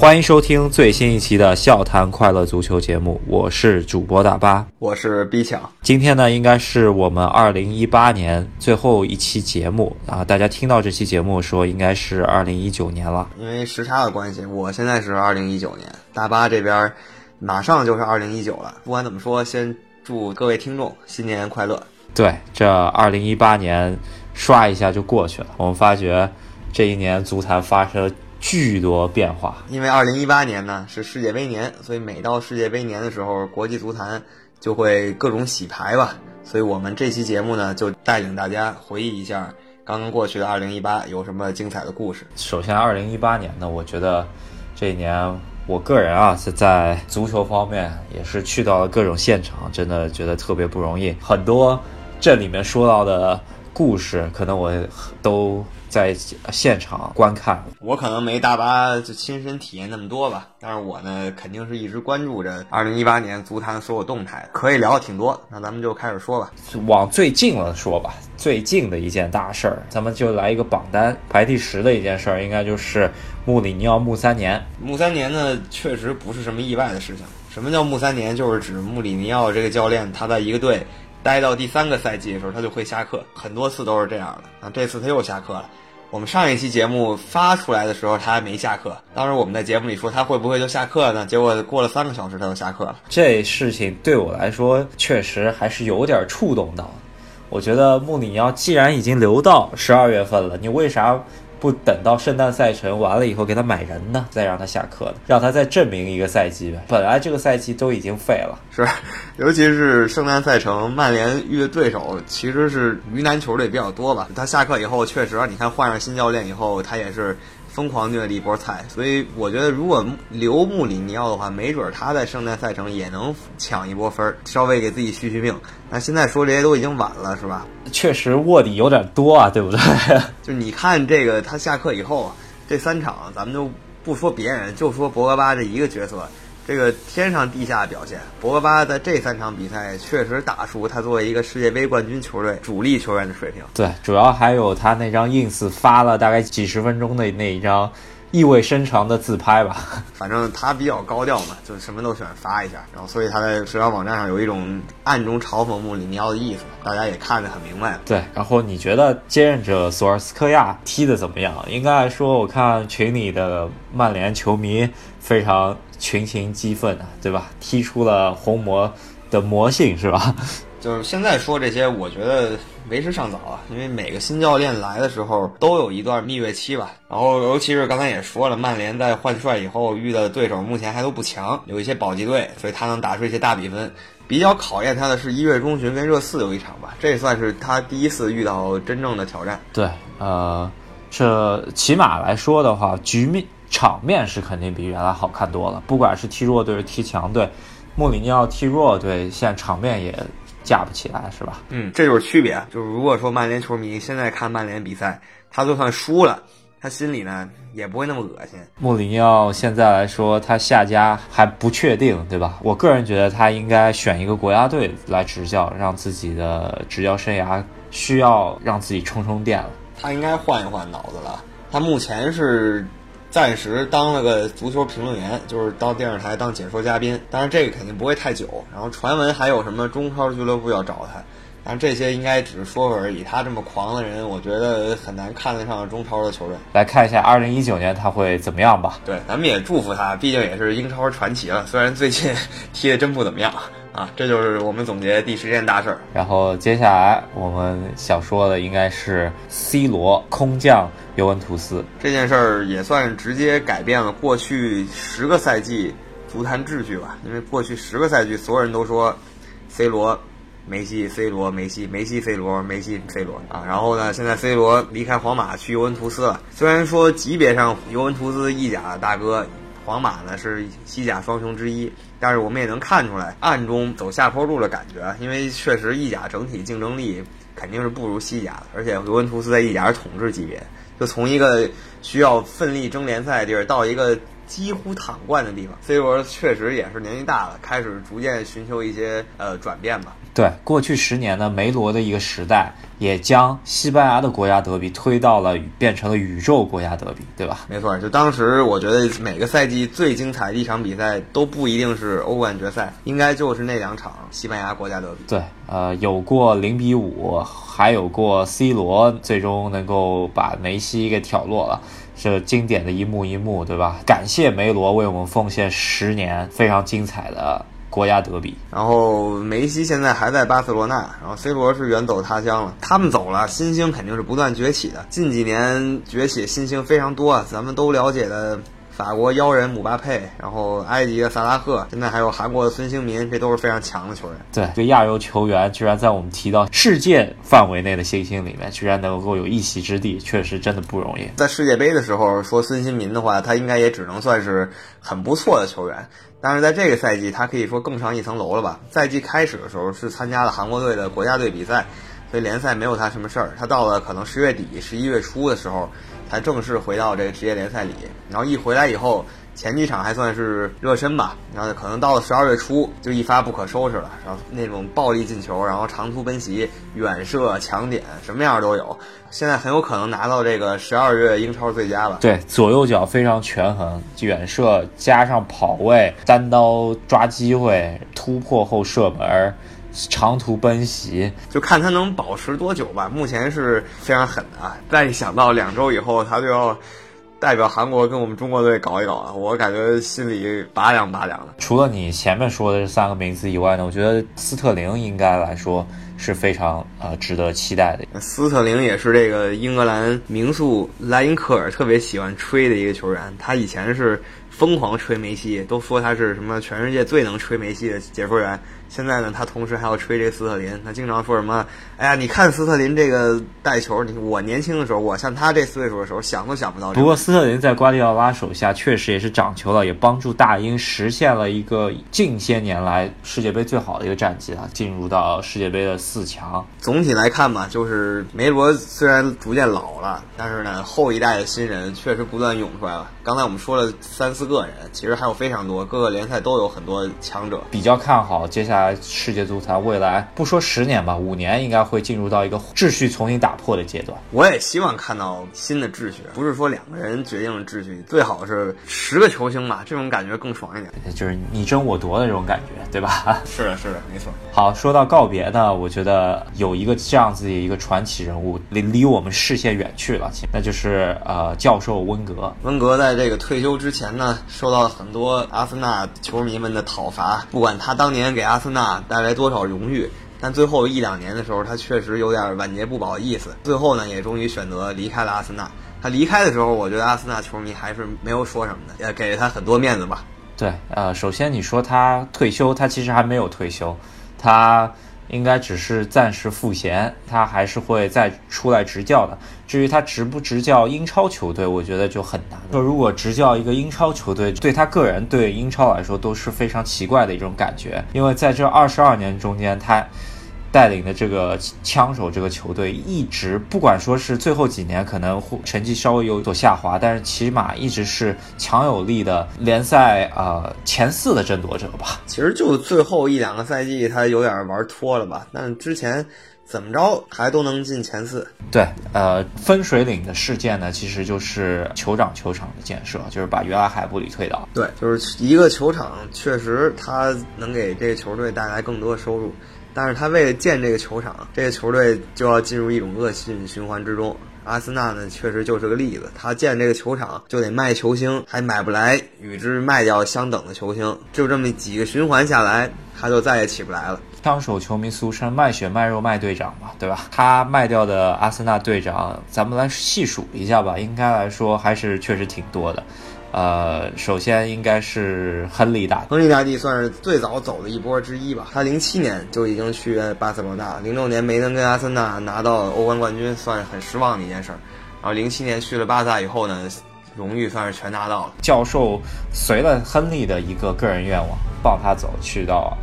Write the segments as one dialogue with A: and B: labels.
A: 欢迎收听最新一期的《笑谈快乐足球》节目，我是主播大巴，
B: 我是 B 强。
A: 今天呢，应该是我们二零一八年最后一期节目啊！大家听到这期节目说，应该是二零一九年了。
B: 因为时差的关系，我现在是二零一九年，大巴这边马上就是二零一九了。不管怎么说，先祝各位听众新年快乐。
A: 对，这二零一八年刷一下就过去了。我们发觉这一年足坛发生了巨多变化。
B: 因为二零一八年呢是世界杯年，所以每到世界杯年的时候，国际足坛就会各种洗牌吧。所以我们这期节目呢，就带领大家回忆一下刚刚过去的二零一八有什么精彩的故事。
A: 首先，二零一八年呢，我觉得这一年我个人啊是在足球方面也是去到了各种现场，真的觉得特别不容易。很多这里面说到的故事，可能我都在现场观看。
B: 我可能没大巴就亲身体验那么多吧，但是我呢肯定是一直关注着二零一八年足坛所有动态，可以聊的挺多。那咱们就开始说吧。
A: 往最近了说吧，最近的一件大事儿，咱们就来一个榜单，排第十的一件事儿，应该就是穆里尼奥穆三年。
B: 穆三年呢，确实不是什么意外的事情。什么叫穆三年？就是指穆里尼奥这个教练他在一个队待到第三个赛季的时候，他就会下课，很多次都是这样的。啊，这次他又下课了。我们上一期节目发出来的时候，他还没下课。当时我们在节目里说他会不会就下课呢？结果过了三个小时他就下课了。
A: 这事情对我来说确实还是有点触动到。我觉得穆里尼奥既然已经留到十二月份了，你为啥不等到圣诞赛程完了以后给他买人呢？再让他下课呢？让他再证明一个赛季呗。本来这个赛季都已经废了，
B: 是，尤其是圣诞赛程，曼联遇的对手其实是鱼腩球队比较多吧。他下课以后，确实你看换上新教练以后，他也是疯狂虐了一波菜。所以我觉得，如果留穆里尼奥的话，没准他在圣诞赛程也能抢一波分儿，稍微给自己续续命。那现在说这些都已经晚了，是吧？
A: 确实卧底有点多啊，对不对？
B: 就你看这个，他下课以后这三场，咱们就不说别人，就说博格巴这一个角色，这个天上地下的表现。博格巴在这三场比赛确实打出他作为一个世界杯冠军球队主力球员的水平。
A: 对，主要还有他那张 ins 发了大概几十分钟的那一张。意味深长的自拍吧，
B: 反正他比较高调嘛，就什么都喜欢发一下，然后所以他在社交网站上有一种暗中嘲讽穆里尼奥的意思，大家也看得很明白。
A: 对，然后你觉得接任者索尔斯克亚踢得怎么样？应该来说，我看群里的曼联球迷非常群情激愤啊，对吧？踢出了红魔的魔性，是吧？
B: 就是现在说这些，我觉得为时尚早啊，因为每个新教练来的时候都有一段蜜月期吧。然后，尤其是刚才也说了，曼联在换帅以后遇到的对手目前还都不强，有一些保级队，所以他能打出一些大比分。比较考验他的是一月中旬跟热刺有一场吧，这算是他第一次遇到真正的挑战。
A: 对，呃，这起码来说的话，局面场面是肯定比原来好看多了。不管是踢弱队是踢强队，穆里尼奥踢弱队，现在场面也。架不起来是吧？
B: 嗯，这就是区别。就是如果说曼联球迷现在看曼联比赛，他就算输了，他心里呢也不会那么恶心。
A: 穆里尼奥现在来说，他下家还不确定，对吧？我个人觉得他应该选一个国家队来执教，让自己的执教生涯需要让自己充充电了。
B: 他应该换一换脑子了。他目前是。暂时当了个足球评论员，就是到电视台当解说嘉宾，当然这个肯定不会太久。然后传闻还有什么中超俱乐部要找他，但这些应该只是说说而已。他这么狂的人，我觉得很难看得上中超的球队。
A: 来看一下二零一九年他会怎么样吧？
B: 对，咱们也祝福他，毕竟也是英超传奇了。虽然最近 踢的真不怎么样啊，这就是我们总结第十件大事儿。
A: 然后接下来我们想说的应该是 C 罗空降。尤文图斯
B: 这件事儿也算直接改变了过去十个赛季足坛秩序吧，因为过去十个赛季所有人都说，C 罗、梅西、C 罗、梅西、梅西、C 罗、梅西、C 罗啊，然后呢，现在 C 罗离开皇马去尤文图斯了。虽然说级别上尤文图斯意甲大哥，皇马呢是西甲双雄之一，但是我们也能看出来暗中走下坡路的感觉，因为确实意甲整体竞争力肯定是不如西甲的，而且尤文图斯在意甲是统治级别。就从一个需要奋力争联赛的地儿到一个几乎躺惯的地方。C 罗确实也是年纪大了，开始逐渐寻求一些呃转变吧。
A: 对，过去十年呢，梅罗的一个时代，也将西班牙的国家德比推到了变成了宇宙国家德比，对吧？
B: 没错，就当时我觉得每个赛季最精彩的一场比赛都不一定是欧冠决赛，应该就是那两场西班牙国家德比。
A: 对，呃，有过零比五，还有过 C 罗最终能够把梅西给挑落了。这经典的一幕一幕，对吧？感谢梅罗为我们奉献十年非常精彩的国家德比。
B: 然后梅西现在还在巴塞罗那，然后 C 罗是远走他乡了。他们走了，新星肯定是不断崛起的。近几年崛起新星非常多啊，咱们都了解的。法国妖人姆巴佩，然后埃及的萨拉赫，现在还有韩国的孙兴民，这都是非常强的球员。
A: 对，这亚洲球员居然在我们提到世界范围内的新星里面，居然能够有一席之地，确实真的不容易。
B: 在世界杯的时候说孙兴民的话，他应该也只能算是很不错的球员。但是在这个赛季，他可以说更上一层楼了吧？赛季开始的时候是参加了韩国队的国家队比赛，所以联赛没有他什么事儿。他到了可能十月底、十一月初的时候。才正式回到这个职业联赛里，然后一回来以后，前几场还算是热身吧，然后可能到了十二月初就一发不可收拾了，然后那种暴力进球，然后长途奔袭、远射、抢点，什么样都有。现在很有可能拿到这个十二月英超最佳了。
A: 对，左右脚非常权衡，远射加上跑位、单刀抓机会、突破后射门。长途奔袭，
B: 就看他能保持多久吧。目前是非常狠的啊！再一想到两周以后他就要代表韩国跟我们中国队搞一搞了，我感觉心里拔凉拔凉的。
A: 除了你前面说的这三个名字以外呢，我觉得斯特林应该来说是非常呃值得期待的。
B: 斯特林也是这个英格兰名宿莱因克尔特别喜欢吹的一个球员，他以前是疯狂吹梅西，都说他是什么全世界最能吹梅西的解说员。现在呢，他同时还要吹这斯特林，他经常说什么？哎呀，你看斯特林这个带球，你我年轻的时候，我像他这岁数的时候，想都想不到。
A: 不过斯特林在瓜迪奥拉手下确实也是长球了，也帮助大英实现了一个近些年来世界杯最好的一个战绩啊，进入到世界杯的四强。
B: 总体来看吧，就是梅罗虽然逐渐老了，但是呢，后一代的新人确实不断涌出来了。刚才我们说了三四个人，其实还有非常多，各个联赛都有很多强者。
A: 比较看好接下来。世界足坛未来不说十年吧，五年应该会进入到一个秩序重新打破的阶段。
B: 我也希望看到新的秩序，不是说两个人决定了秩序，最好是十个球星吧，这种感觉更爽一点，
A: 就是你争我夺的这种感觉，对吧？
B: 是的，是的，没错。
A: 好，说到告别呢，我觉得有一个这样子的一个传奇人物离离我们视线远去了，那就是呃教授温格。
B: 温格在这个退休之前呢，受到了很多阿森纳球迷们的讨伐，不管他当年给阿森那。带来多少荣誉？但最后一两年的时候，他确实有点晚节不保的意思。最后呢，也终于选择离开了阿森纳。他离开的时候，我觉得阿森纳球迷还是没有说什么的，也给了他很多面子吧。
A: 对，呃，首先你说他退休，他其实还没有退休，他。应该只是暂时赋闲，他还是会再出来执教的。至于他执不执教英超球队，我觉得就很难。说如果执教一个英超球队，对他个人对英超来说都是非常奇怪的一种感觉，因为在这二十二年中间，他。带领的这个枪手这个球队一直不管说是最后几年可能成绩稍微有所下滑，但是起码一直是强有力的联赛呃前四的争夺者吧。
B: 其实就最后一两个赛季他有点玩脱了吧，但之前怎么着还都能进前四。
A: 对，呃，分水岭的事件呢，其实就是酋长球场的建设，就是把原来海布里推倒。
B: 对，就是一个球场，确实它能给这个球队带来更多收入。但是他为了建这个球场，这个球队就要进入一种恶性循环之中。阿森纳呢，确实就是个例子。他建这个球场就得卖球星，还买不来与之卖掉相等的球星，就这么几个循环下来，他就再也起不来了。
A: 枪手球迷俗称卖血卖肉卖队长嘛，对吧？他卖掉的阿森纳队长，咱们来细数一下吧。应该来说还是确实挺多的。呃，首先应该是亨利大，
B: 亨利大帝算是最早走的一波之一吧。他零七年就已经去巴塞罗那，零六年没能跟阿森纳拿到欧冠冠军，算是很失望的一件事儿。然后零七年去了巴萨以后呢，荣誉算是全拿到了。
A: 教授随了亨利的一个个人愿望，抱他走去到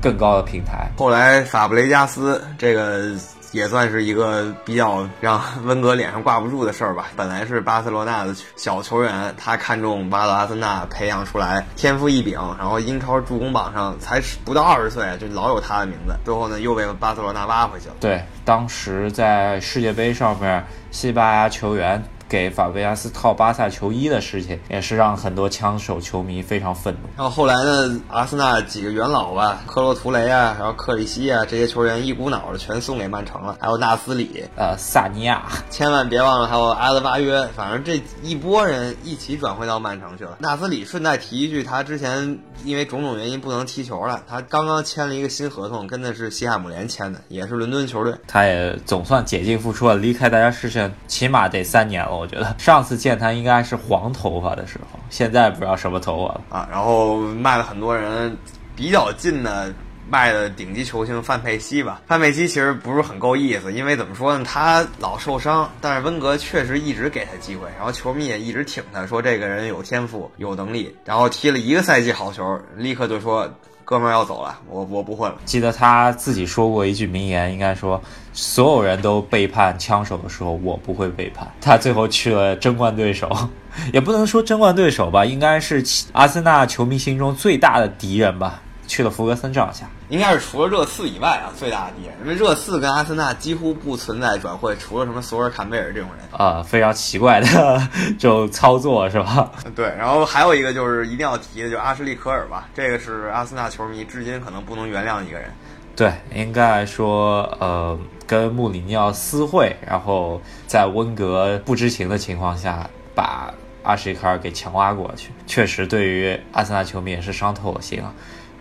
A: 更高的平台。
B: 后来法布雷加斯这个。也算是一个比较让温格脸上挂不住的事儿吧。本来是巴塞罗那的小球员，他看中巴德阿森纳培养出来天赋异禀，然后英超助攻榜上才不到二十岁就老有他的名字，最后呢又被巴塞罗那挖回去了。
A: 对，当时在世界杯上面，西班牙球员。给法贝亚斯套巴萨球衣的事情，也是让很多枪手球迷非常愤怒。
B: 然后后来呢，阿森纳几个元老吧，克洛图雷啊，然后克里希啊，这些球员一股脑的全送给曼城了。还有纳斯里，
A: 呃，萨尼亚，
B: 千万别忘了还有阿德巴约，反正这一波人一起转会到曼城去了。纳斯里顺带提一句，他之前因为种种原因不能踢球了，他刚刚签了一个新合同，跟的是西汉姆联签的，也是伦敦球队。
A: 他也总算解禁复出了，离开大家视线起码得三年了。我觉得上次见他应该是黄头发的时候，现在不知道什么头发了
B: 啊。然后卖了很多人，比较近的卖的顶级球星范佩西吧。范佩西其实不是很够意思，因为怎么说呢，他老受伤，但是温格确实一直给他机会，然后球迷也一直挺他，说这个人有天赋、有能力。然后踢了一个赛季好球，立刻就说。哥们儿要走了，我我不混了。
A: 记得他自己说过一句名言，应该说所有人都背叛枪手的时候，我不会背叛。他最后去了争冠对手，也不能说争冠对手吧，应该是阿森纳球迷心中最大的敌人吧。去了弗格森帐下，
B: 应该是除了热刺以外啊最大的敌人，因为热刺跟阿森纳几乎不存在转会，除了什么索尔坎贝尔这种人
A: 啊，非常奇怪的 这种操作是吧？
B: 对，然后还有一个就是一定要提的，就是阿什利科尔吧，这个是阿森纳球迷至今可能不能原谅一个人。
A: 对，应该说呃，跟穆里尼奥私会，然后在温格不知情的情况下把阿什利科尔给强挖过去，确实对于阿森纳球迷也是伤透了心啊。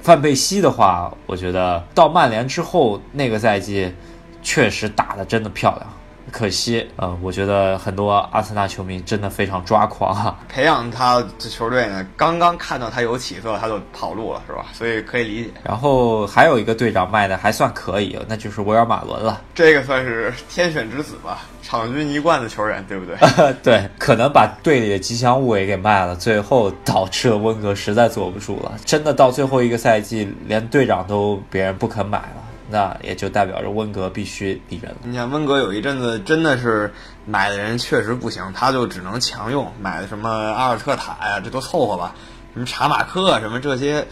A: 范佩西的话，我觉得到曼联之后那个赛季，确实打的真的漂亮。可惜，呃，我觉得很多阿森纳球迷真的非常抓狂啊。
B: 培养他这球队呢，刚刚看到他有起色，他就跑路了，是吧？所以可以理解。
A: 然后还有一个队长卖的还算可以，那就是维尔马伦了。
B: 这个算是天选之子吧。场均一贯的球员，对不对？
A: 对，可能把队里的吉祥物也给卖了，最后导致了温格实在坐不住了。真的到最后一个赛季，连队长都别人不肯买了，那也就代表着温格必须离人了。
B: 你看温格有一阵子真的是买的人确实不行，他就只能强用，买的什么阿尔特塔呀，这都凑合吧。什么查马克什么这些。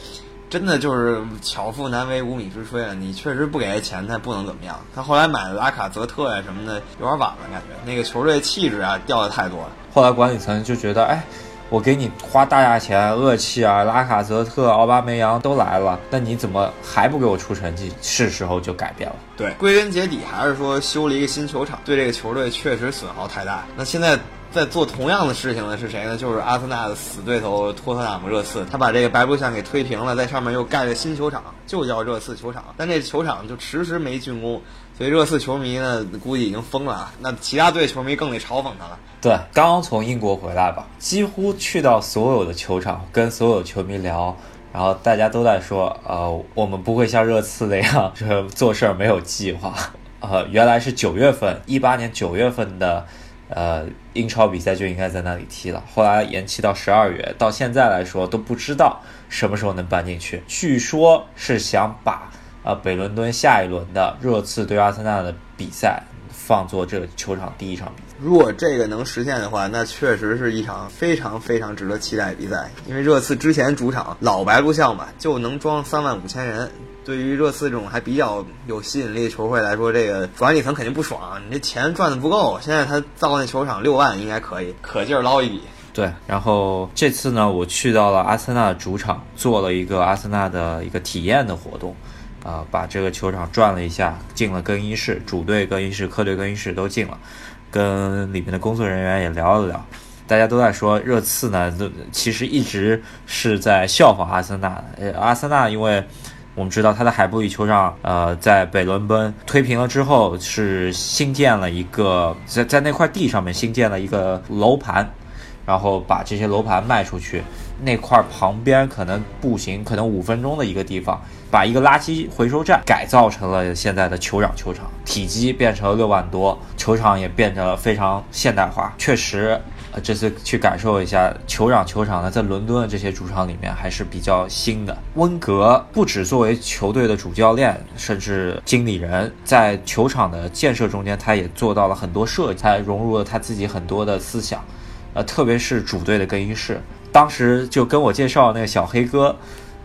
B: 真的就是巧妇难为无米之炊了。你确实不给他钱，他不能怎么样。他后来买的阿卡泽特呀什么的，有点晚了，感觉那个球队气质啊掉的太多了。
A: 后来管理层就觉得，哎，我给你花大价钱，厄齐尔、拉卡泽特、奥巴梅扬都来了，那你怎么还不给我出成绩？是时候就改变了。
B: 对，归根结底还是说修了一个新球场，对这个球队确实损耗太大。那现在。在做同样的事情的是谁呢？就是阿森纳的死对头托特纳姆热刺，他把这个白鹿巷给推平了，在上面又盖了新球场，就叫热刺球场。但这球场就迟迟没竣工，所以热刺球迷呢估计已经疯了啊。那其他队球迷更得嘲讽他了。
A: 对，刚刚从英国回来吧，几乎去到所有的球场，跟所有球迷聊，然后大家都在说，呃，我们不会像热刺那样，就是做事儿没有计划。呃，原来是九月份，一八年九月份的。呃，英超比赛就应该在那里踢了，后来延期到十二月，到现在来说都不知道什么时候能搬进去。据说是想把呃北伦敦下一轮的热刺对阿森纳的比赛放作这个球场第一场比赛。
B: 如果这个能实现的话，那确实是一场非常非常值得期待的比赛，因为热刺之前主场老白鹿巷嘛，就能装三万五千人。对于热刺这种还比较有吸引力的球会来说，这个管理层肯定不爽。你这钱赚的不够，现在他造那球场六万应该可以，可劲儿捞一笔。
A: 对，然后这次呢，我去到了阿森纳主场，做了一个阿森纳的一个体验的活动，啊，把这个球场转了一下，进了更衣室，主队更衣室、客队更衣室都进了，跟里面的工作人员也聊了聊。大家都在说热刺呢，其实一直是在效仿阿森纳。呃，阿森纳因为。我们知道他的海布里球场，呃，在北伦敦推平了之后，是新建了一个在在那块地上面新建了一个楼盘，然后把这些楼盘卖出去。那块旁边可能步行可能五分钟的一个地方，把一个垃圾回收站改造成了现在的酋长球场，体积变成了六万多，球场也变得非常现代化。确实，呃，这次去感受一下酋长球场呢，在伦敦的这些主场里面还是比较新的。温格不只作为球队的主教练，甚至经理人，在球场的建设中间，他也做到了很多设计，他融入了他自己很多的思想，呃，特别是主队的更衣室。当时就跟我介绍那个小黑哥。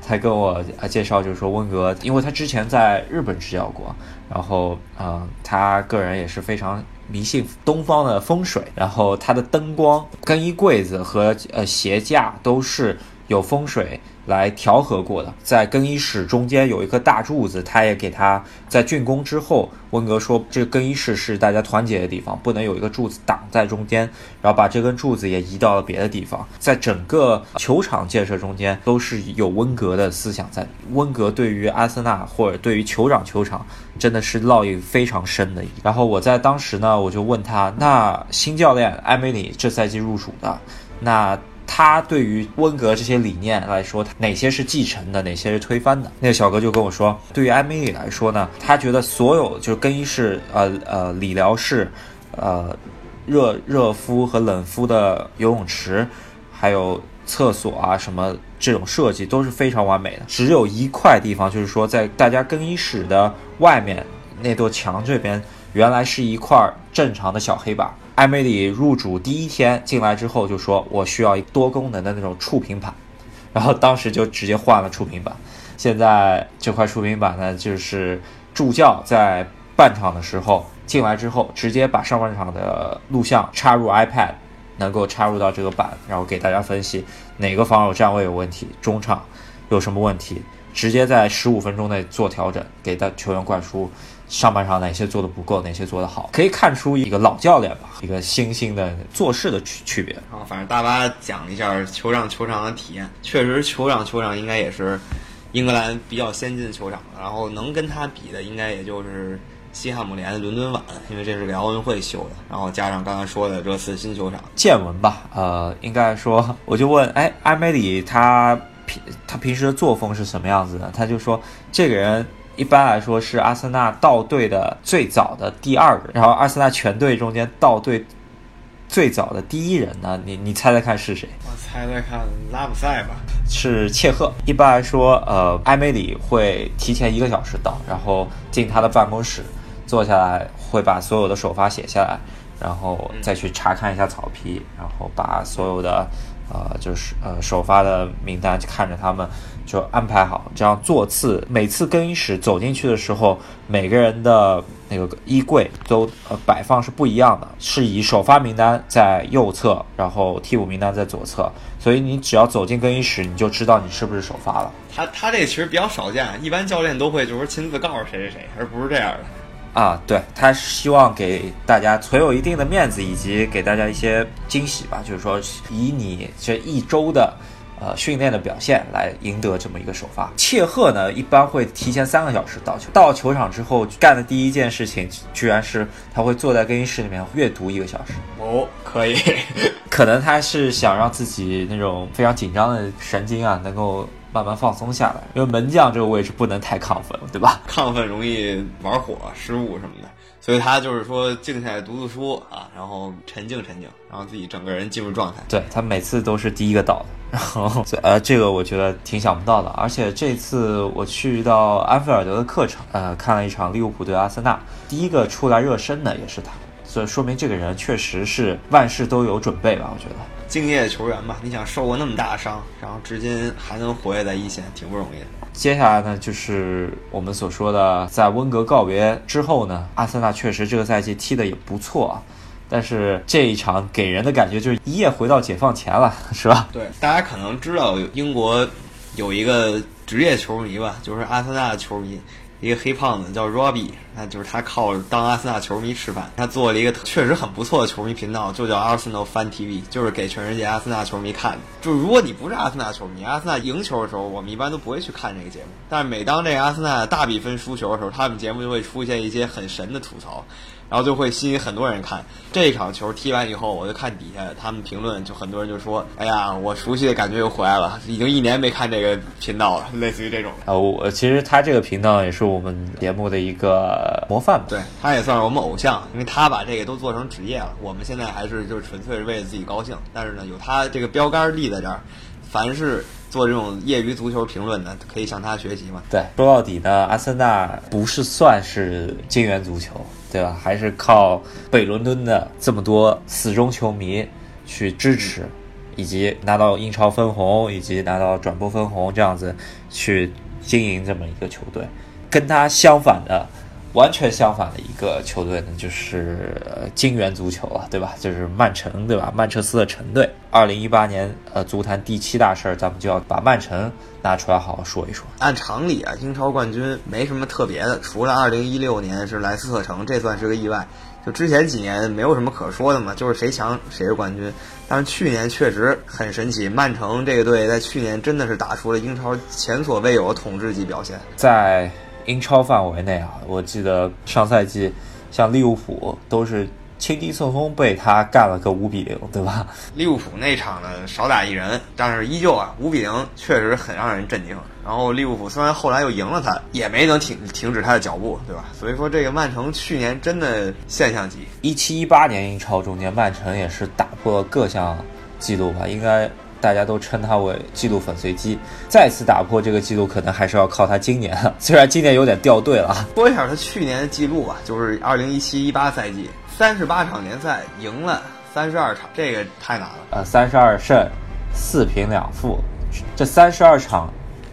A: 他跟我啊介绍，就是说温格，因为他之前在日本执教过，然后嗯，他个人也是非常迷信东方的风水，然后他的灯光、更衣柜子和呃鞋架都是有风水。来调和过的，在更衣室中间有一颗大柱子，他也给他在竣工之后，温格说这更衣室是大家团结的地方，不能有一个柱子挡在中间，然后把这根柱子也移到了别的地方。在整个球场建设中间都是有温格的思想在。温格对于阿森纳或者对于酋长球场真的是烙印非常深的。然后我在当时呢，我就问他，那新教练埃梅里这赛季入主的，那。他对于温格这些理念来说，哪些是继承的，哪些是推翻的？那个小哥就跟我说，对于埃米里来说呢，他觉得所有就是更衣室、呃呃理疗室、呃热热敷和冷敷的游泳池，还有厕所啊什么这种设计都是非常完美的。只有一块地方，就是说在大家更衣室的外面那座墙这边，原来是一块正常的小黑板。艾梅里入主第一天进来之后就说：“我需要一多功能的那种触屏板。”然后当时就直接换了触屏板。现在这块触屏板呢，就是助教在半场的时候进来之后，直接把上半场的录像插入 iPad，能够插入到这个板，然后给大家分析哪个防守站位有问题，中场有什么问题，直接在十五分钟内做调整，给到球员灌输。上半场哪些做的不够，哪些做的好，可以看出一个老教练吧，一个新兴的做事的区区别。
B: 然后，反正大巴讲一下球场球场的体验，确实球场球场应该也是英格兰比较先进的球场，然后能跟他比的应该也就是西汉姆联伦敦碗，因为这是给奥运会修的，然后加上刚才说的热刺新球场。
A: 见闻吧，呃，应该说我就问，哎，埃梅里他平他平时的作风是什么样子的？他就说这个人。一般来说是阿森纳到队的最早的第二个，然后阿森纳全队中间到队最早的第一人呢？你你猜猜看是谁？
B: 我猜猜看，拉姆塞吧？
A: 是切赫。一般来说，呃，埃梅里会提前一个小时到，然后进他的办公室，坐下来会把所有的首发写下来，然后再去查看一下草皮，然后把所有的。呃，就是呃，首发的名单就看着他们就安排好，这样座次每次更衣室走进去的时候，每个人的那个衣柜都呃摆放是不一样的，是以首发名单在右侧，然后替补名单在左侧，所以你只要走进更衣室，你就知道你是不是首发了。
B: 他他这个其实比较少见，一般教练都会就是亲自告诉谁谁谁，而不是这样的。
A: 啊，对他希望给大家存有一定的面子，以及给大家一些惊喜吧。就是说，以你这一周的呃训练的表现来赢得这么一个首发。切赫呢，一般会提前三个小时到球，到球场之后干的第一件事情，居然是他会坐在更衣室里面阅读一个小时。
B: 哦，可以，
A: 可能他是想让自己那种非常紧张的神经啊，能够。慢慢放松下来，因为门将这个位置不能太亢奋，对吧？
B: 亢奋容易玩火、失误什么的，所以他就是说静下来读读书啊，然后沉静沉静，然后自己整个人进入状态。
A: 对他每次都是第一个到的，然后 呃，这个我觉得挺想不到的。而且这次我去到安菲尔德的客场，呃，看了一场利物浦对阿森纳，第一个出来热身的也是他，所以说明这个人确实是万事都有准备吧？我觉得。
B: 敬业球员吧，你想受过那么大伤，然后至今还能活跃在一线，挺不容易的。
A: 接下来呢，就是我们所说的，在温格告别之后呢，阿森纳确实这个赛季踢的也不错啊，但是这一场给人的感觉就是一夜回到解放前了，是吧？
B: 对，大家可能知道英国有一个职业球迷吧，就是阿森纳的球迷。一个黑胖子叫 Robbie，那就是他靠当阿森纳球迷吃饭。他做了一个确实很不错的球迷频道，就叫 Arsenal Fan TV，就是给全世界阿森纳球迷看的。就是如果你不是阿森纳球迷，阿森纳赢球的时候，我们一般都不会去看这个节目。但是每当这个阿森纳大比分输球的时候，他们节目就会出现一些很神的吐槽。然后就会吸引很多人看。这一场球踢完以后，我就看底下他们评论，就很多人就说：“哎呀，我熟悉的感觉又回来了，已经一年没看这个频道了。”类似于这种。
A: 啊，我其实他这个频道也是我们节目的一个模范吧。
B: 对，他也算是我们偶像，因为他把这个都做成职业了。我们现在还是就是纯粹是为了自己高兴，但是呢，有他这个标杆立在这儿，凡是做这种业余足球评论的，可以向他学习嘛。
A: 对，说到底呢，阿森纳不是算是金元足球。对吧？还是靠北伦敦的这么多死忠球迷去支持，以及拿到英超分红，以及拿到转播分红，这样子去经营这么一个球队。跟他相反的，完全相反的一个球队呢，就是金元足球了，对吧？就是曼城，对吧？曼彻斯特城队。二零一八年，呃，足坛第七大事儿，咱们就要把曼城。拿出来好好说一说。
B: 按常理啊，英超冠军没什么特别的，除了二零一六年是莱斯特城，这算是个意外。就之前几年没有什么可说的嘛，就是谁强谁是冠军。但是去年确实很神奇，曼城这个队在去年真的是打出了英超前所未有的统治级表现。
A: 在英超范围内啊，我记得上赛季像利物浦都是。轻轻松松被他干了个五比零，对吧？
B: 利物浦那场呢少打一人，但是依旧啊五比零确实很让人震惊。然后利物浦虽然后来又赢了他，也没能停停止他的脚步，对吧？所以说这个曼城去年真的现象级。
A: 一七一八年英超中间，曼城也是打破了各项记录吧？应该大家都称他为纪录粉碎机。再次打破这个记录，可能还是要靠他今年。虽然今年有点掉队了。
B: 说一下他去年的记录吧，就是二零一七一八赛季。三十八场联赛赢了三十二场，这个太难了。
A: 呃，三十二胜，四平两负，这三十二场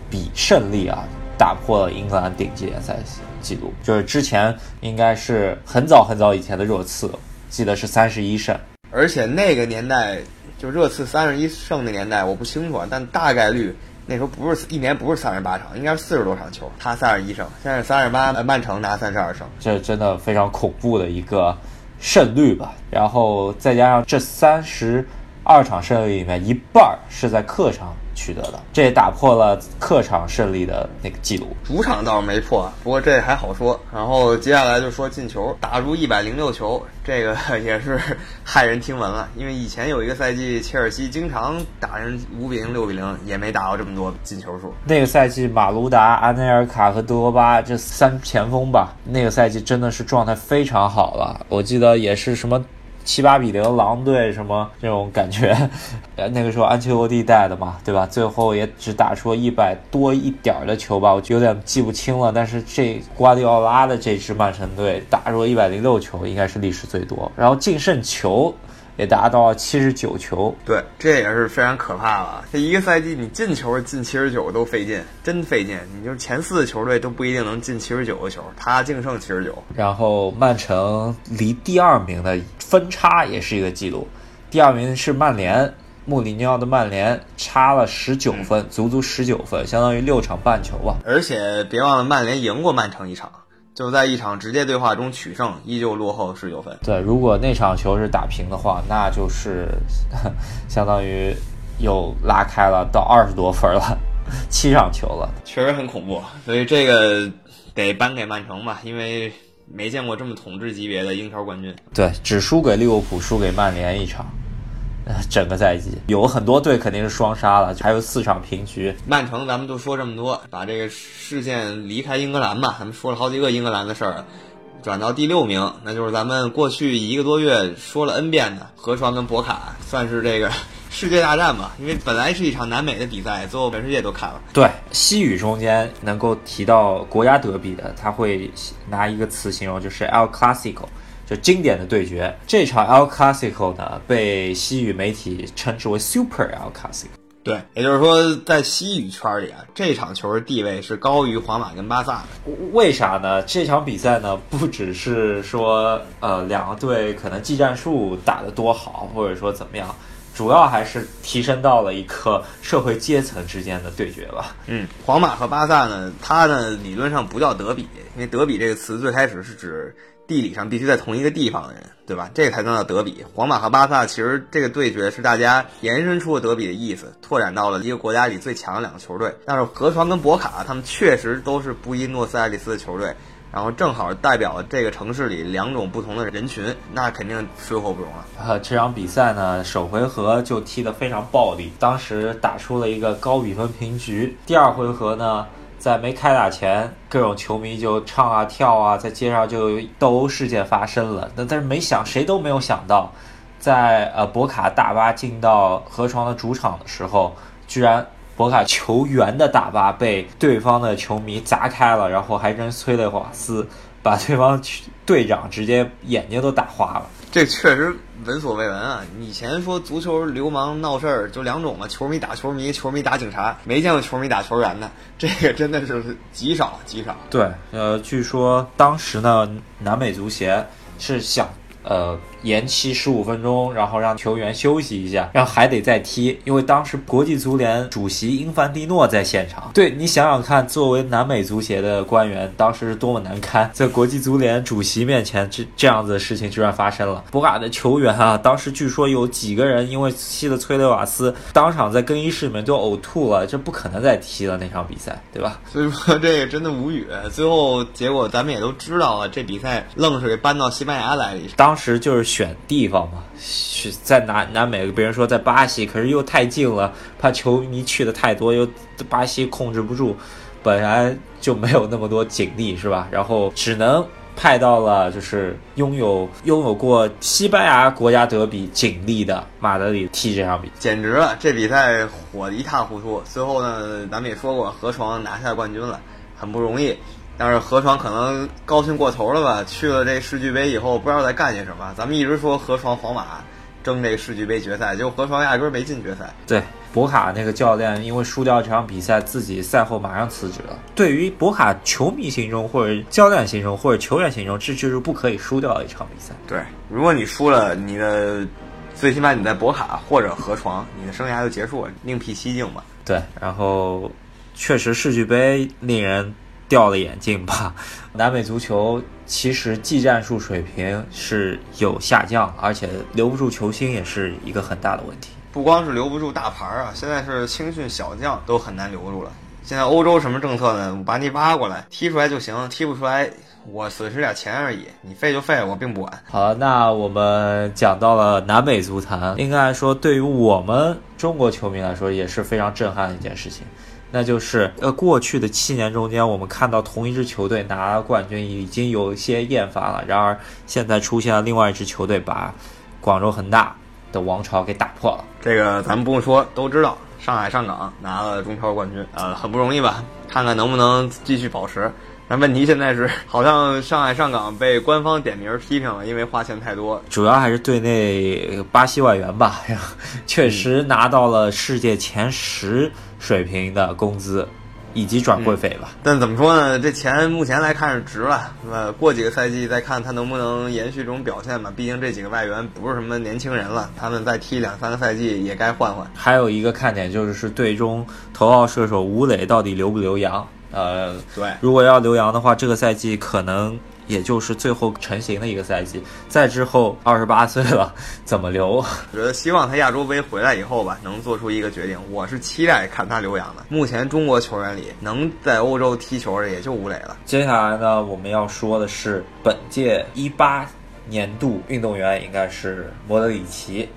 A: 比胜利啊，打破了英格兰顶级联赛记录。就是之前应该是很早很早以前的热刺，记得是三十一胜。
B: 而且那个年代，就热刺三十一胜的年代，我不清楚，但大概率那时候不是一年不是三十八场，应该是四十多场球，他三十一胜，现在三十八，曼城拿三十二胜，
A: 这真的非常恐怖的一个。胜率吧，然后再加上这三十二场胜利里面一半是在客场取得的，这也打破了客场胜利的那个记录。
B: 主场倒是没破，不过这还好说。然后接下来就说进球，打入一百零六球。这个 也是 骇人听闻了，因为以前有一个赛季，切尔西经常打人五比零、六比零，也没打到这么多进球数。
A: 那个赛季，马卢达、安内尔卡和德罗巴这三前锋吧，那个赛季真的是状态非常好了。我记得也是什么。七八比零狼队什么这种感觉，呃，那个时候安切洛蒂带的嘛，对吧？最后也只打出一百多一点的球吧，我就有点记不清了。但是这瓜迪奥拉的这支曼城队打入了一百零六球，应该是历史最多。然后净胜球。也达到七十九球，
B: 对，这也是非常可怕了。这一个赛季你进球进七十九都费劲，真费劲。你就前四的球队都不一定能进七十九个球，他净胜七十九。
A: 然后曼城离第二名的分差也是一个记录，第二名是曼联，穆里尼奥的曼联差了十九分，足足十九分，相当于六场半球吧。
B: 而且别忘了，曼联赢过曼城一场。就在一场直接对话中取胜，依旧落后十九分。
A: 对，如果那场球是打平的话，那就是 相当于又拉开了到二十多分了，七场球了，
B: 确实很恐怖。所以这个得颁给曼城吧，因为没见过这么统治级别的英超冠军。
A: 对，只输给利物浦，输给曼联一场。整个赛季 有很多队肯定是双杀了，还有四场平局。
B: 曼城，咱们就说这么多，把这个视线离开英格兰吧。咱们说了好几个英格兰的事儿，转到第六名，那就是咱们过去一个多月说了 N 遍的河床跟博卡，算是这个 世界大战吧。因为本来是一场南美的比赛，最后全世界都看了。
A: 对，西语中间能够提到国家德比的，他会拿一个词形容，就是 El Clasico。就经典的对决，这场 El Clasico 呢，被西语媒体称之为 Super El Clasico。
B: 对，也就是说，在西语圈里啊，这场球的地位是高于皇马跟巴萨的。
A: 为啥呢？这场比赛呢，不只是说，呃，两个队可能技战术打得多好，或者说怎么样，主要还是提升到了一个社会阶层之间的对决吧。
B: 嗯，皇马和巴萨呢，它呢理论上不叫德比，因为德比这个词最开始是指。地理上必须在同一个地方的人，对吧？这才能叫德比。皇马和巴萨其实这个对决是大家延伸出了德比的意思，拓展到了一个国家里最强的两个球队。但是河床跟博卡他们确实都是布宜诺斯艾利斯的球队，然后正好代表这个城市里两种不同的人群，那肯定水火不容了。
A: 呃，这场比赛呢，首回合就踢得非常暴力，当时打出了一个高比分平局。第二回合呢，在没开打前，各种球迷就唱啊跳啊，在街上就斗殴事件发生了。那但是没想，谁都没有想到，在呃博卡大巴进到河床的主场的时候，居然。博卡球员的大巴被对方的球迷砸开了，然后还扔催泪瓦斯，把对方队长直接眼睛都打花了。
B: 这确实闻所未闻啊！以前说足球流氓闹事儿就两种嘛，球迷打球迷，球迷打警察，没见过球迷打球员的，这个真的是极少极少。
A: 对，呃，据说当时呢，南美足协是想。呃，延期十五分钟，然后让球员休息一下，然后还得再踢，因为当时国际足联主席英凡蒂诺在现场。对你想想看，作为南美足协的官员，当时是多么难堪，在国际足联主席面前，这这样子的事情居然发生了。博卡的球员啊，当时据说有几个人因为吸了催泪瓦斯，当场在更衣室里面就呕吐了，这不可能再踢了那场比赛，对吧？
B: 所以说这个真的无语。最后结果咱们也都知道了，这比赛愣是给搬到西班牙来了。
A: 当时就是选地方嘛，是在南南美，别人说在巴西，可是又太近了，怕球迷去的太多，又巴西控制不住，本来就没有那么多警力，是吧？然后只能派到了就是拥有拥有过西班牙国家德比警力的马德里踢这场比赛，
B: 简直了！这比赛火的一塌糊涂。最后呢，咱们也说过，河床拿下冠军了，很不容易。但是河床可能高兴过头了吧？去了这世俱杯以后，不知道在干些什么。咱们一直说河床皇马争这个世俱杯决赛，结果河床压根没进决赛。
A: 对，博卡那个教练因为输掉这场比赛，自己赛后马上辞职了。对于博卡球迷心中，或者教练心中，或者球员心中，这就是不可以输掉的一场比赛。
B: 对，如果你输了，你的最起码你在博卡或者河床，你的生涯就结束了，另辟蹊径嘛。
A: 对，然后确实世俱杯令人。掉了眼镜吧？南美足球其实技战术水平是有下降，而且留不住球星也是一个很大的问题。
B: 不光是留不住大牌啊，现在是青训小将都很难留住了。现在欧洲什么政策呢？把你挖过来踢出来就行，踢不出来我损失点钱而已，你废就废，我并不管。
A: 好，那我们讲到了南美足坛，应该来说对于我们中国球迷来说也是非常震撼的一件事情。那就是呃，过去的七年中间，我们看到同一支球队拿冠军已经有一些厌烦了。然而，现在出现了另外一支球队，把广州恒大的王朝给打破了。
B: 这个咱们不用说，都知道，上海上港拿了中超冠军，呃，很不容易吧？看看能不能继续保持。但问题现在是，好像上海上港被官方点名批评了，因为花钱太多。
A: 主要还是队内巴西外援吧，确实拿到了世界前十水平的工资，以及转会费吧。
B: 但怎么说呢？这钱目前来看是值了。呃，过几个赛季再看他能不能延续这种表现吧。毕竟这几个外援不是什么年轻人了，他们再踢两三个赛季也该换换。
A: 还有一个看点就是，队中头号射手吴磊到底留不留洋？呃，
B: 对，
A: 如果要留洋的话，这个赛季可能也就是最后成型的一个赛季，再之后二十八岁了，怎么留？我
B: 觉得希望他亚洲杯回来以后吧，能做出一个决定。我是期待看他留洋的。目前中国球员里能在欧洲踢球的也就吴磊了。
A: 接下来呢，我们要说的是本届一八年度运动员应该是莫德里奇。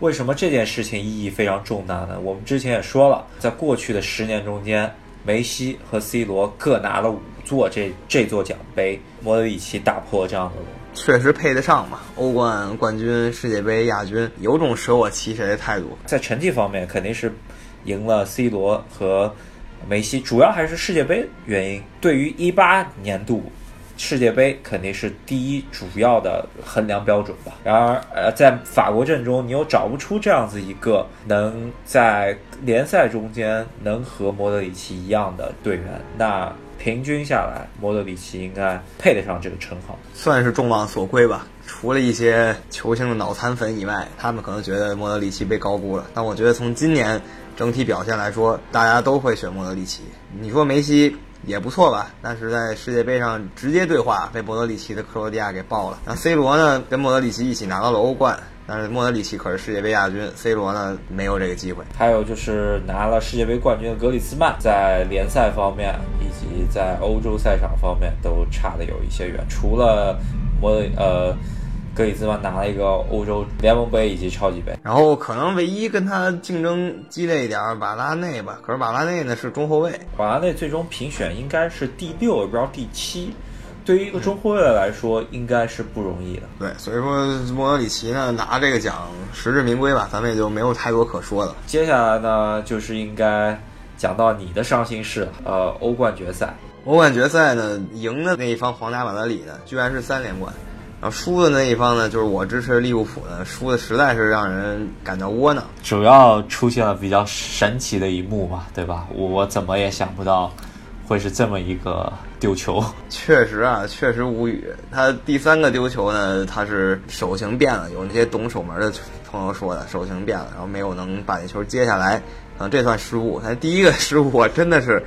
A: 为什么这件事情意义非常重大呢？我们之前也说了，在过去的十年中间。梅西和 C 罗各拿了五座这这座奖杯，莫德里奇打破这样的，
B: 确实配得上嘛？欧冠冠军、世界杯亚军，有种舍我其谁的态度。
A: 在成绩方面，肯定是赢了 C 罗和梅西，主要还是世界杯原因。对于一八年度。世界杯肯定是第一主要的衡量标准吧。然而，呃，在法国阵中，你又找不出这样子一个能在联赛中间能和莫德里奇一样的队员。那平均下来，莫德里奇应该配得上这个称号，
B: 算是众望所归吧。除了一些球星的脑残粉以外，他们可能觉得莫德里奇被高估了。但我觉得从今年整体表现来说，大家都会选莫德里奇。你说梅西？也不错吧，但是在世界杯上直接对话被莫德里奇的克罗地亚给爆了。那 C 罗呢，跟莫德里奇一起拿到了欧冠，但是莫德里奇可是世界杯亚军，C 罗呢没有这个机会。
A: 还有就是拿了世界杯冠军的格里兹曼，在联赛方面以及在欧洲赛场方面都差的有一些远。除了莫呃格里兹曼拿了一个欧洲联盟杯以及超级杯，
B: 然后可能唯一跟他竞争激烈一点瓦拉内吧，可是瓦拉内呢是中后卫，
A: 瓦拉内最终评选应该是第六，也不知道第七。对于一个中后卫来说，应该是不容易的。
B: 对，所以说莫德里奇呢拿这个奖实至名归吧，咱们也就没有太多可说的。
A: 接下来呢，就是应该讲到你的伤心事，呃，欧冠决赛。
B: 欧冠决赛呢，赢的那一方皇家马德里呢，居然是三连冠，然后输的那一方呢，就是我支持利物浦呢，输的实在是让人感到窝囊。
A: 主要出现了比较神奇的一幕嘛，对吧？我我怎么也想不到。会是这么一个丢球，
B: 确实啊，确实无语。他第三个丢球呢，他是手型变了，有那些懂守门的朋友说的，手型变了，然后没有能把那球接下来，嗯，这算失误。他第一个失误真的是，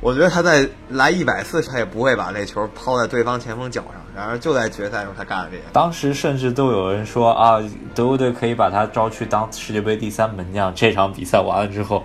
B: 我觉得他在来一百次他也不会把那球抛在对方前锋脚上，然而就在决赛时候他干了这个。
A: 当时甚至都有人说啊，德国队可以把他招去当世界杯第三门将。这场比赛完了之后。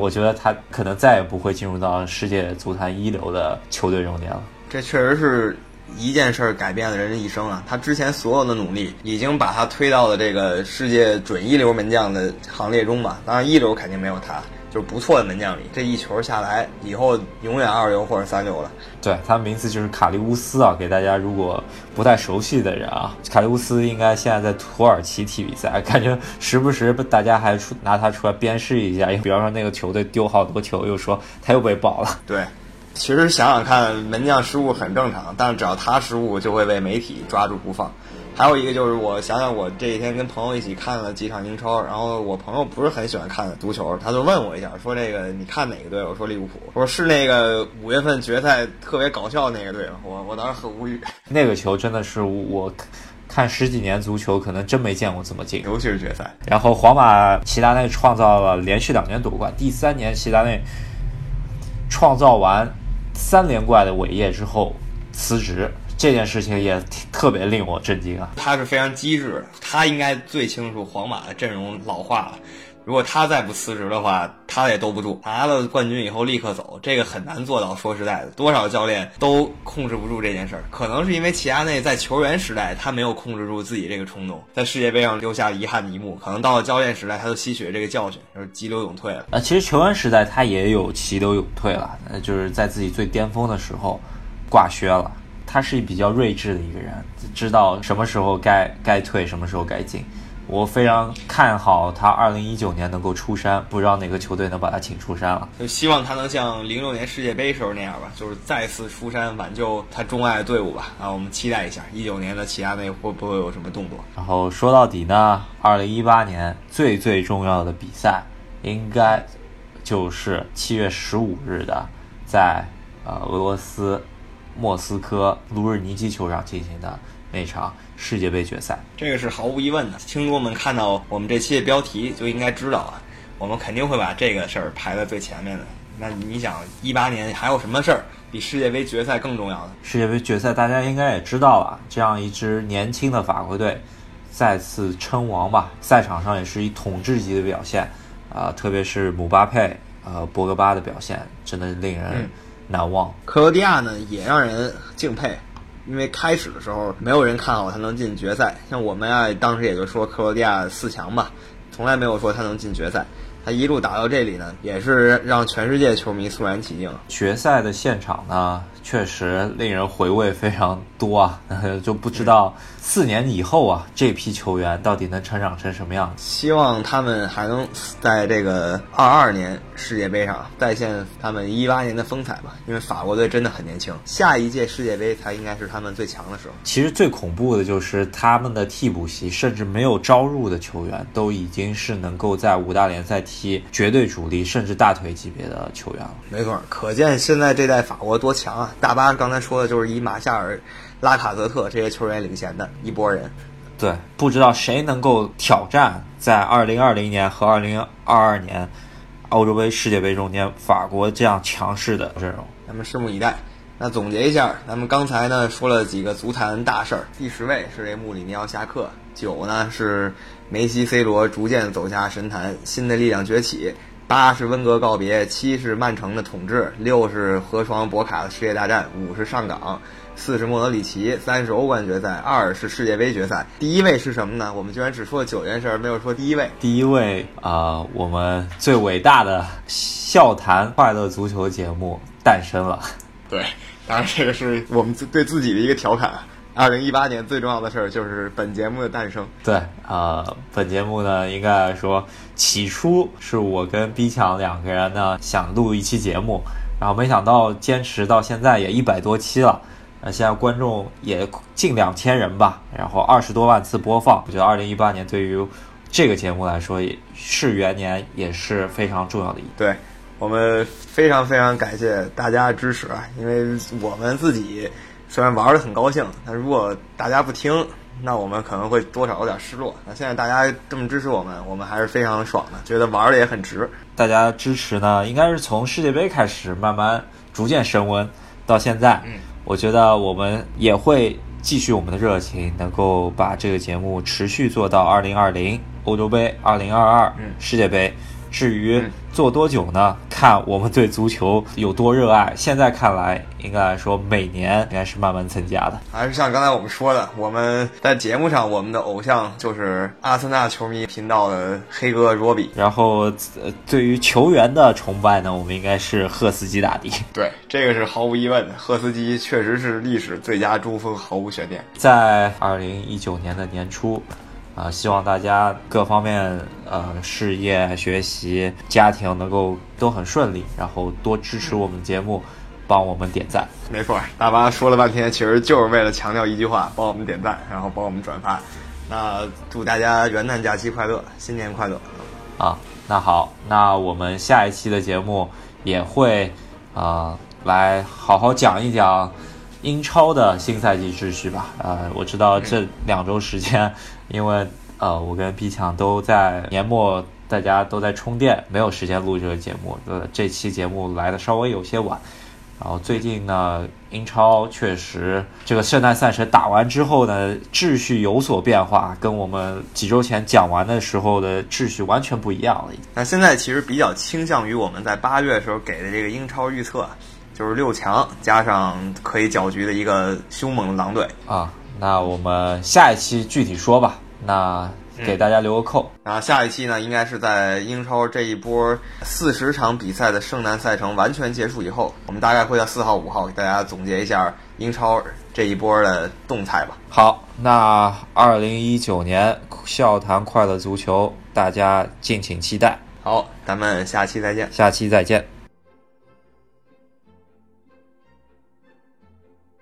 A: 我觉得他可能再也不会进入到世界足坛一流的球队中间了。
B: 这确实是一件事儿改变了人的一生啊！他之前所有的努力，已经把他推到了这个世界准一流门将的行列中吧。当然，一流肯定没有他。就是不错的门将里，这一球下来以后，永远二流或者三流了。
A: 对他名字就是卡利乌斯啊，给大家如果不太熟悉的人啊，卡利乌斯应该现在在土耳其踢比赛，感觉时不时大家还出拿他出来鞭尸一下，比方说那个球队丢好多球，又说他又被保了。
B: 对，其实想想看，门将失误很正常，但是只要他失误，就会被媒体抓住不放。还有一个就是，我想想，我这几天跟朋友一起看了几场英超，然后我朋友不是很喜欢看足球，他就问我一下，说这个你看哪个队？我说利物浦。我说是那个五月份决赛特别搞笑那个队吗？我 我当时很无语。
A: 那个球真的是我看十几年足球，可能真没见过这么进，
B: 尤其是决赛。
A: 然后皇马齐达内创造了连续两年夺冠，第三年齐达内创造完三连冠的伟业之后辞职。这件事情也特别令我震惊啊！
B: 他是非常机智，他应该最清楚皇马的阵容老化了。如果他再不辞职的话，他也兜不住。拿了冠军以后立刻走，这个很难做到。说实在的，多少教练都控制不住这件事儿。可能是因为齐达内在球员时代他没有控制住自己这个冲动，在世界杯上留下遗憾的一幕。可能到了教练时代，他就吸取了这个教训，就是急流勇退了。
A: 呃，其实球员时代他也有急流勇退了，呃，就是在自己最巅峰的时候挂靴了。他是比较睿智的一个人，知道什么时候该该退，什么时候该进。我非常看好他二零一九年能够出山，不知道哪个球队能把他请出山了。
B: 就希望他能像零六年世界杯时候那样吧，就是再次出山挽救他钟爱的队伍吧。啊，我们期待一下一九年的齐达内会不会有什么动作。
A: 然后说到底呢，二零一八年最最重要的比赛，应该就是七月十五日的在呃俄罗斯。莫斯科卢日尼基球场进行的那场世界杯决赛，
B: 这个是毫无疑问的。听众们看到我们这期的标题就应该知道啊，我们肯定会把这个事儿排在最前面的。那你想，一八年还有什么事儿比世界杯决赛更重要的？
A: 世界杯决赛大家应该也知道了，这样一支年轻的法国队再次称王吧，赛场上也是以统治级的表现啊，特别是姆巴佩、呃博格巴的表现，真的令人。难忘，
B: 克罗地亚呢也让人敬佩，因为开始的时候没有人看好他能进决赛，像我们啊当时也就说克罗地亚四强吧，从来没有说他能进决赛。他一路打到这里呢，也是让全世界球迷肃然起敬。
A: 决赛的现场呢？确实令人回味非常多啊，就不知道四年以后啊，这批球员到底能成长成什么样子。
B: 希望他们还能在这个二二年世界杯上再现他们一八年的风采吧，因为法国队真的很年轻，下一届世界杯才应该是他们最强的时候。
A: 其实最恐怖的就是他们的替补席，甚至没有招入的球员，都已经是能够在五大联赛踢绝对主力，甚至大腿级别的球员了。
B: 没错，可见现在这代法国多强啊！大巴刚才说的就是以马夏尔、拉卡泽特这些球员领衔的一波人。
A: 对，不知道谁能够挑战在二零二零年和二零二二年欧洲杯、世界杯中间法国这样强势的阵容。
B: 咱们拭目以待。那总结一下，咱们刚才呢说了几个足坛大事儿。第十位是这穆里尼奥下课，九呢是梅西、C 罗逐渐走下神坛，新的力量崛起。八是温格告别，七是曼城的统治，六是河床博卡的世界大战，五是上港，四是莫德里奇，三是欧冠决赛，二是世界杯决赛。第一位是什么呢？我们居然只说了九件事，没有说第一位。
A: 第一位啊、我们最伟大的笑谈快乐足球节目诞生了。
B: 对，当然这个是我们对自己的一个调侃。二零一八年最重要的事儿就是本节目的诞生。
A: 对，呃，本节目呢，应该来说，起初是我跟 B 强两个人呢想录一期节目，然后没想到坚持到现在也一百多期了，呃，现在观众也近两千人吧，然后二十多万次播放，我觉得二零一八年对于这个节目来说也是元年，也是非常重要的一年。
B: 对我们非常非常感谢大家的支持啊！因为我们自己虽然玩的很高兴，但如果大家不听，那我们可能会多少有点失落。那现在大家这么支持我们，我们还是非常爽的，觉得玩的也很值。
A: 大家支持呢，应该是从世界杯开始慢慢逐渐升温，到现在，
B: 嗯
A: 我觉得我们也会继续我们的热情，能够把这个节目持续做到二零二零欧洲杯、二零二二
B: 嗯
A: 世界杯。至于
B: 嗯
A: 做多久呢？看我们对足球有多热爱。现在看来，应该来说每年应该是慢慢增加的。
B: 还是像刚才我们说的，我们在节目上，我们的偶像就是阿森纳球迷频道的黑哥罗比。
A: 然后，呃，对于球员的崇拜呢，我们应该是赫斯基大帝。
B: 对，这个是毫无疑问的，赫斯基确实是历史最佳中锋，毫无悬念。
A: 在二零一九年的年初，啊、希望大家各方面呃事业、学习、家庭能够都很顺利，然后多支持我们节目，帮我们点赞。
B: 没错，大巴说了半天，其实就是为了强调一句话：帮我们点赞，然后帮我们转发。那祝大家元旦假期快乐，新年快乐！
A: 啊，那好，那我们下一期的节目也会啊、来好好讲一讲英超的新赛季秩序吧。呃，我知道这两周时间，因为呃我跟 B 强都在年末，大家都在充电，没有时间录这个节目。呃，这期节目来的稍微有些晚。然后最近呢，英超确实这个圣诞赛程打完之后呢，秩序有所变化，跟我们几周前讲完的时候的秩序完全不一样了。
B: 那现在其实比较倾向于我们在八月的时候给的这个英超预测，就是六强加上可以搅局的一个凶猛的狼队。
A: 啊，那我们下一期具体说吧。那给大家留个扣。
B: 然后下一期呢，应该是在英超这一波四十场比赛的圣诞赛程完全结束以后，我们大概会在四号、五号给大家总结一下英超这一波的动态吧。
A: 好，那二零一九年笑谈快乐足球，大家敬请期待。
B: 好，咱们下期再见。
A: 下期再见。